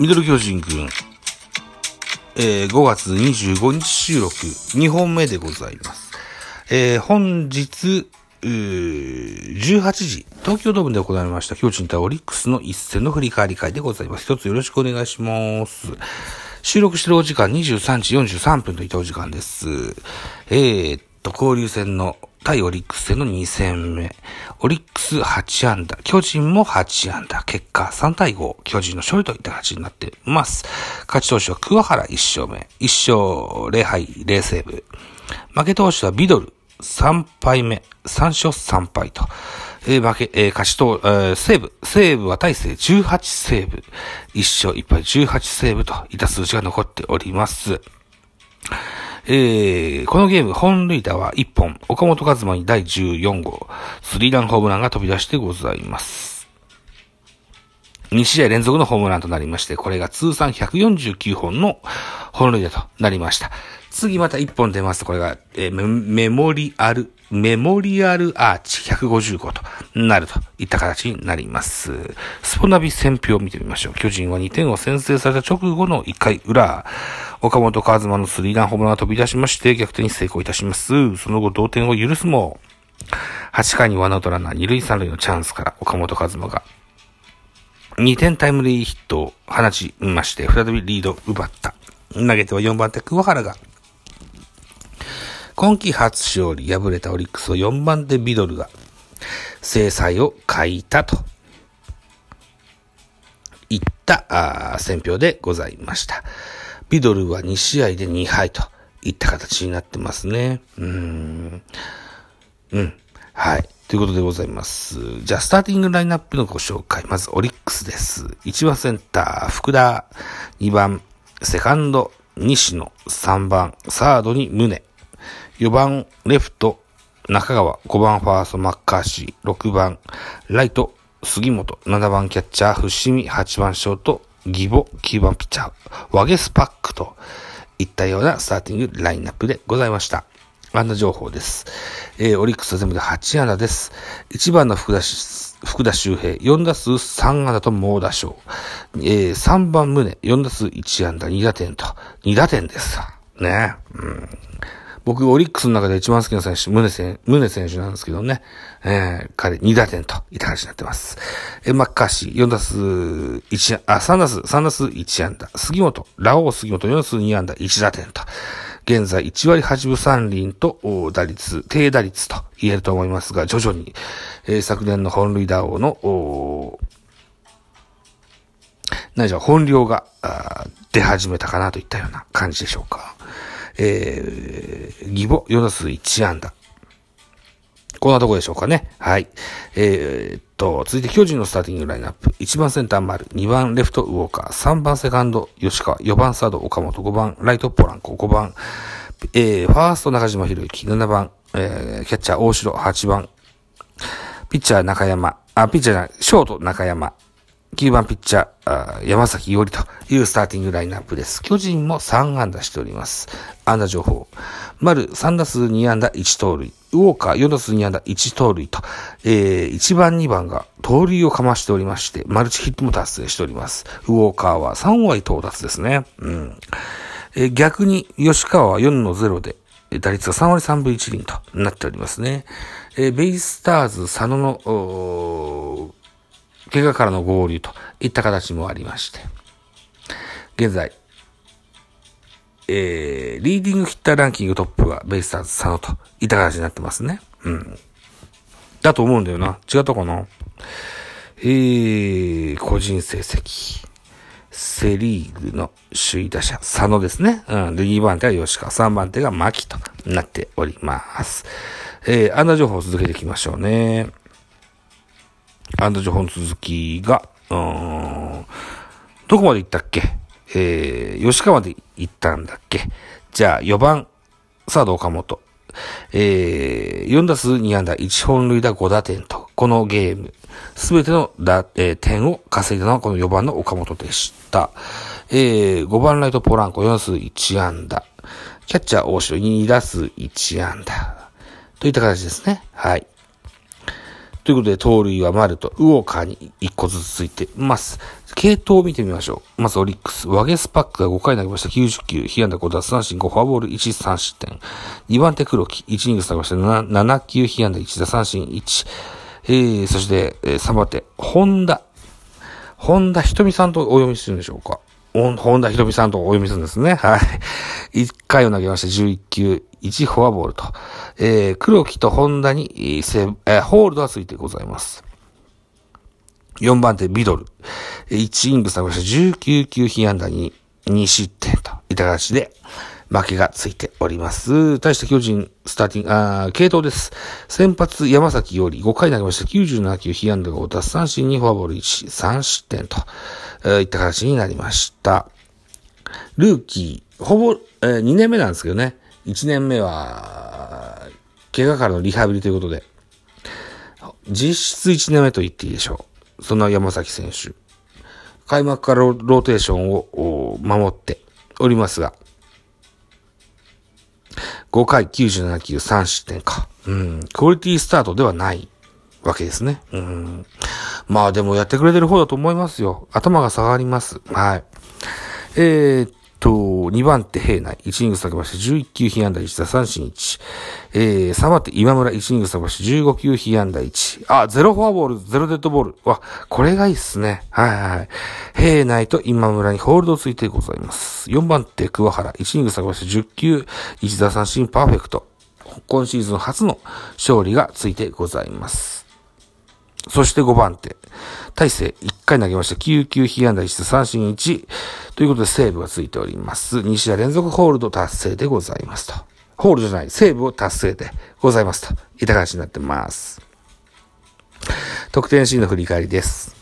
ミドル巨人くん。えー、5月25日収録、2本目でございます。えー、本日、18時、東京ドームで行われました巨人対オリックスの一戦の振り返り会でございます。一つよろしくお願いします。収録してるお時間23時43分といったお時間です。えーっと、交流戦の対オリックス戦の2戦目。オリックス8安打、巨人も8安打、結果3対5、巨人の勝利といった形になっています。勝ち投手は桑原1勝目、1勝0敗0セーブ。負け投手はビドル3敗目、3勝3敗と。えー負け、えー勝ちと、えーセーブ、セーブは大勢18セーブ、1勝1敗18セーブといった数字が残っております。えー、このゲーム、本塁打は1本、岡本和真に第14号、スリーランホームランが飛び出してございます。2試合連続のホームランとなりまして、これが通算149本の本塁打となりました。次また1本出ます、これが、えーメモリアル、メモリアルアーチ155となるといった形になります。スポナビ戦表を見てみましょう。巨人は2点を先制された直後の1回裏、岡本和真のスリーランホームランが飛び出しまして逆転に成功いたします。その後同点を許すも、8回にワンアウトランナー2塁3塁のチャンスから岡本和真が2点タイムリーヒットを放ちまして、再びリードを奪った。投げては4番手桑原が、今季初勝利敗れたオリックスを4番手ビドルが、制裁を書いたと、いった、あー選評でございました。ビドルは2試合で2敗といった形になってますね。うーん。うん。はい。ということでございます。じゃあ、スターティングラインナップのご紹介。まず、オリックスです。1番センター、福田。2番、セカンド、西野。3番、サードに宗。4番、レフト、中川。5番、ファースト、マッカーシー。6番、ライト、杉本。7番、キャッチャー、伏見。8番、ショート、義母。9番、ピッチャー、ワゲスパックといったようなスターティングラインナップでございました。安打情報です。えーオリックスは全部で8安打です。1番の福田、福田周平、4打数3安打と猛打賞。えー3番宗、4打数1安打2打点と、2打点です。ね。うん。僕、オリックスの中で一番好きな選手、宗選宗選手なんですけどね。えー彼2打点といた話になってます。えーマッカーシー、4打数1、あ、3打数、3打数1安打。杉本、ラオウ杉本、4打数2安打、1打点と。現在1割8分3厘とお打率、低打率と言えると思いますが、徐々に、えー昨年の本塁打王の、お何じゃ、本領が出始めたかなといったような感じでしょうか。えー、義母4打数1安打。こんなとこでしょうかね。はい。えーっと、続いて巨人のスターティングラインナップ。1番センター丸、2番レフトウォーカー、3番セカンド吉川、4番サード岡本、5番ライトポランコ、5番、えー、ファースト中島博之、7番、えー、キャッチャー大城、8番、ピッチャー中山、あ、ピッチャーじゃない、ショート中山、9番ピッチャー、あ山崎伊織というスターティングラインナップです。巨人も3安打しております。安打情報。丸3打数2安打1盗塁。ウォーカー4打数2安打1盗塁と、えー、1番2番が盗塁をかましておりまして、マルチヒットも達成しております。ウォーカーは3割到達ですね。うん。えー逆に吉川は4の0で、打率が3割3分1厘となっておりますね。えーベイスターズ佐野の、怪我からの合流といった形もありまして、現在、えー、リーディングヒッターランキングトップはベイスターズ佐野といった形になってますね。うん。だと思うんだよな。違ったかな？えー、個人成績。セリーグの首位打者、佐野ですね。うん。で、2番手が吉川、3番手が牧となっております。えー、安打情報を続けていきましょうね。安打情報の続きが、うーん、どこまで行ったっけ？えー、吉川まで行ったんだっけ？じゃあ、4番、サード岡本。えー、4打数2安打、1本塁打5打点と、このゲーム、すべての打、えー点を稼いだのはこの4番の岡本でした。えー、5番ライトポランコ4打数1安打。キャッチャー大城2打数1安打。といった形ですね。はい。ということで、盗塁は丸とウォーカーに1個ずつついてます。系統を見てみましょう。まずオリックス。ワゲスパックが5回投げました90球。被安打5奪三振5フォアボール1、3失点。2番手黒木。1イニング投げました 7, 7球被安打1打三振1。えー、そして、えー、3番手、本田。本田瞳さんとお読みするんでしょうか。本田瞳さんとお読みするんですね。はい。1回を投げました11球、1フォアボールと。えー、黒木と本田に、えー、ホールドはついてございます。4番手、ビドル。1イング下げました19球被安打に2失点といった形で、負けがついております。対して巨人、スターティング、あ系統です。先発、山崎より5回投げました。97球、被安打が5奪三振にフォアボール1、3失点と、えー、いった形になりました。ルーキー、ほぼ、えー、2年目なんですけどね。1年目は、怪我からのリハビリということで、実質1年目と言っていいでしょう。そんな山崎選手。開幕からローテーションを守っておりますが、5回97球3失点か。うん。クオリティスタートではないわけですね。うん。まあでもやってくれてる方だと思いますよ。頭が下がります。はい。えー、と、2番手平内、1イニング下げまして11球被安打1打三振1。えー、3番手今村、1イニング下げまして15球被安打1。あ、0フォアボール、0デッドボール。わ、これがいいっすね。はいはい。平内と今村にホールドついてございます。4番手桑原、1イニング下げまして10球、1打三振パーフェクト。今シーズン初の勝利がついてございます。そして5番手。大勢、1回投げました。9球被安打1、三振1。ということでセーブがついております。2試合連続ホールド達成でございますと。ホールドじゃない、セーブを達成でございますと。いった形になってます。得点シーンの振り返りです。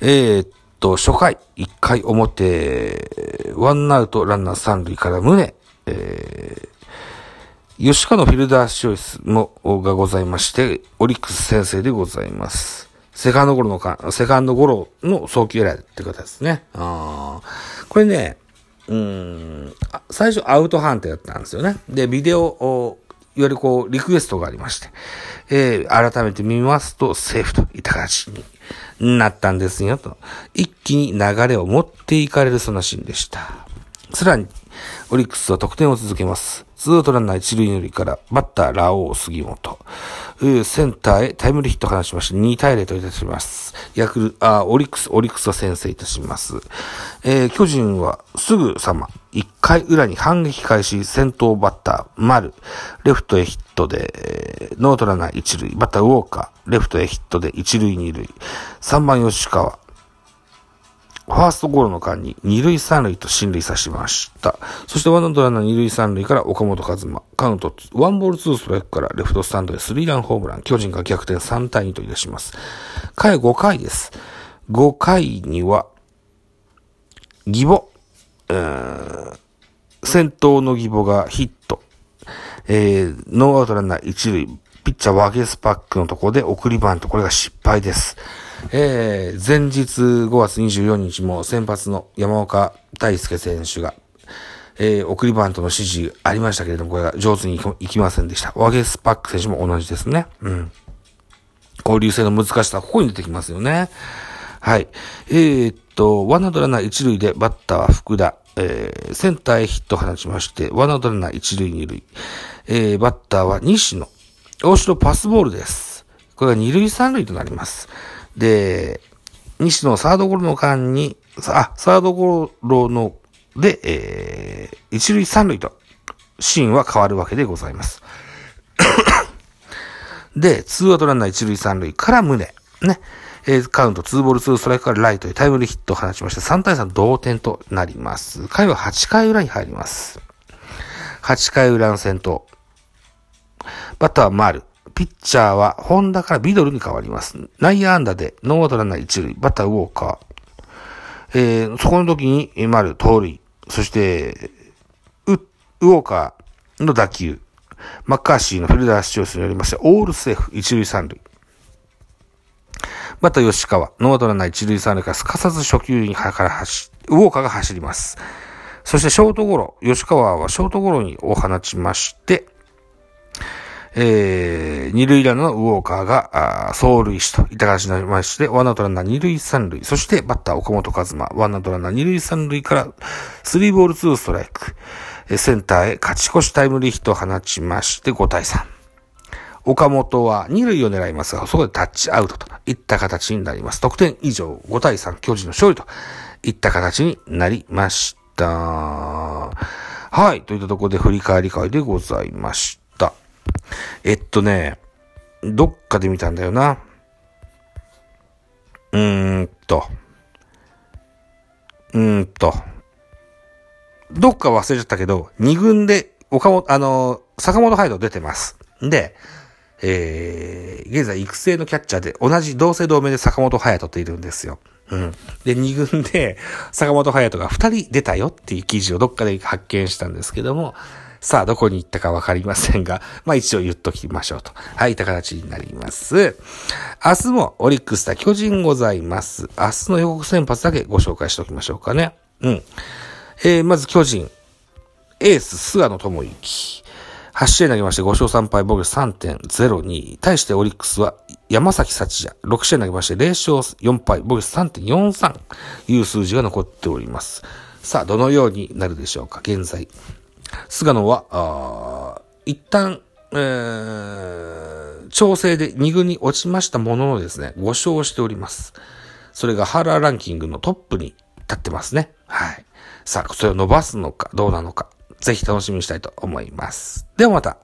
えー、っと、初回、1回表、ワンアウトランナー3塁から宗、えー吉川のフィルダー視聴室も、がございまして、オリックス先生でございます。セカンドゴロのか、セカンドゴロの早期エラーって方ですね。あこれね、うん、最初アウト判定だったんですよね。で、ビデオを、いわゆるこう、リクエストがありまして、えー、改めて見ますと、セーフといった形になったんですよ、と。一気に流れを持っていかれるそんなシーンでした。さらに、オリックスは得点を続けます。ツーアウトランナー一塁二塁から、バッター、ラオウ、杉本。センターへタイムリーヒットを放ちまして、2対0といたします。ヤクル、あ、オリックス、オリックスは先制いたします。えー、巨人はすぐさま、1回裏に反撃開始、先頭バッター、丸、レフトへヒットで、ノーアウトランナー一塁、バッターウォーカー、レフトへヒットで一塁二塁、3番吉川、ファーストゴロの間に二塁三塁と進塁さしました。そしてワンアウトランナー二塁三塁から岡本和真。カウントワンボールツーストライクからレフトスタンドへスリーランホームラン。巨人が逆転3対2といたします。回5回です。5回には、義母、えー、先頭の義母がヒット。えー、ノーアウトランナー一塁。ピッチャーワゲスパックのところで送りバント。これが失敗です。えー、前日5月24日も先発の山岡大輔選手が、えー、送りバントの指示ありましたけれども、これが上手にいきませんでした。ワゲスパック選手も同じですね。うん。交流戦の難しさ、ここに出てきますよね。はい。えー、っと、ワンアウトラナ一塁でバッターは福田。えー、センターへヒットを放ちまして、ワンアウトラナ一塁二塁。えー、バッターは西野。大城パスボールです。これが二塁三塁となります。で、西野サードゴロの間に、あ、サードゴロの、で、えー、一塁三塁と、シーンは変わるわけでございます。で、ツーアウトランナー一塁三塁から胸、ね、えー、カウントツーボールツーストライクからライトへタイムリーヒットを放ちまして、3対3同点となります。回は8回裏に入ります。8回裏の先頭。バッターは丸。ピッチャーは、ホンダからビドルに変わります。内野安打で、ノーアウトランナー一塁、バッターウォーカー。えー、そこの時に、丸、盗塁。そして、ウ、ォーカーの打球。マッカーシーのフィルダースチョイスによりまして、オールセーフ、一塁三塁。バッター吉川、ノーアウトランナー一塁三塁からすかさず初球にから走、ウォーカーが走ります。そしてショートゴロ、吉川はショートゴロにを放ちまして、えー、二塁ランナーのウォーカーが、あ走塁しといった形になりまして、ワンアウトランナー二塁三塁、そしてバッター岡本和真、ワンアウトランナー二塁三塁から、スリーボールツーストライク、センターへ勝ち越しタイムリーヒットを放ちまして5対3。岡本は二塁を狙いますが、そこでタッチアウトといった形になります。得点以上5対3、巨人の勝利といった形になりました。はい。といったところで振り返り会でございました。えっとね、どっかで見たんだよな。うーんと。うーんと。どっか忘れちゃったけど、二軍で、岡本、あの、坂本ハイド出てます。で、えー、現在育成のキャッチャーで同じ同姓同名で坂本隼人っているんですよ。うん。で、二軍で坂本隼人が二人出たよっていう記事をどっかで発見したんですけども、さあ、どこに行ったかわかりませんが、まあ一応言っときましょうと。はい、いった形になります。明日もオリックス対巨人ございます。明日の予告先発だけご紹介しておきましょうかね。うん。えー、まず巨人、エース、菅野智之。8試合投げまして5勝3敗、防御3.02。対してオリックスは山崎幸也。6試合投げまして0勝4敗、防御3.43。いう数字が残っております。さあ、どのようになるでしょうか現在。菅野は、一旦、えー、調整で2軍に落ちましたもののですね、5勝しております。それがハーラーランキングのトップに立ってますね。はい。さあ、それを伸ばすのか、どうなのか。ぜひ楽しみにしたいと思います。ではまた。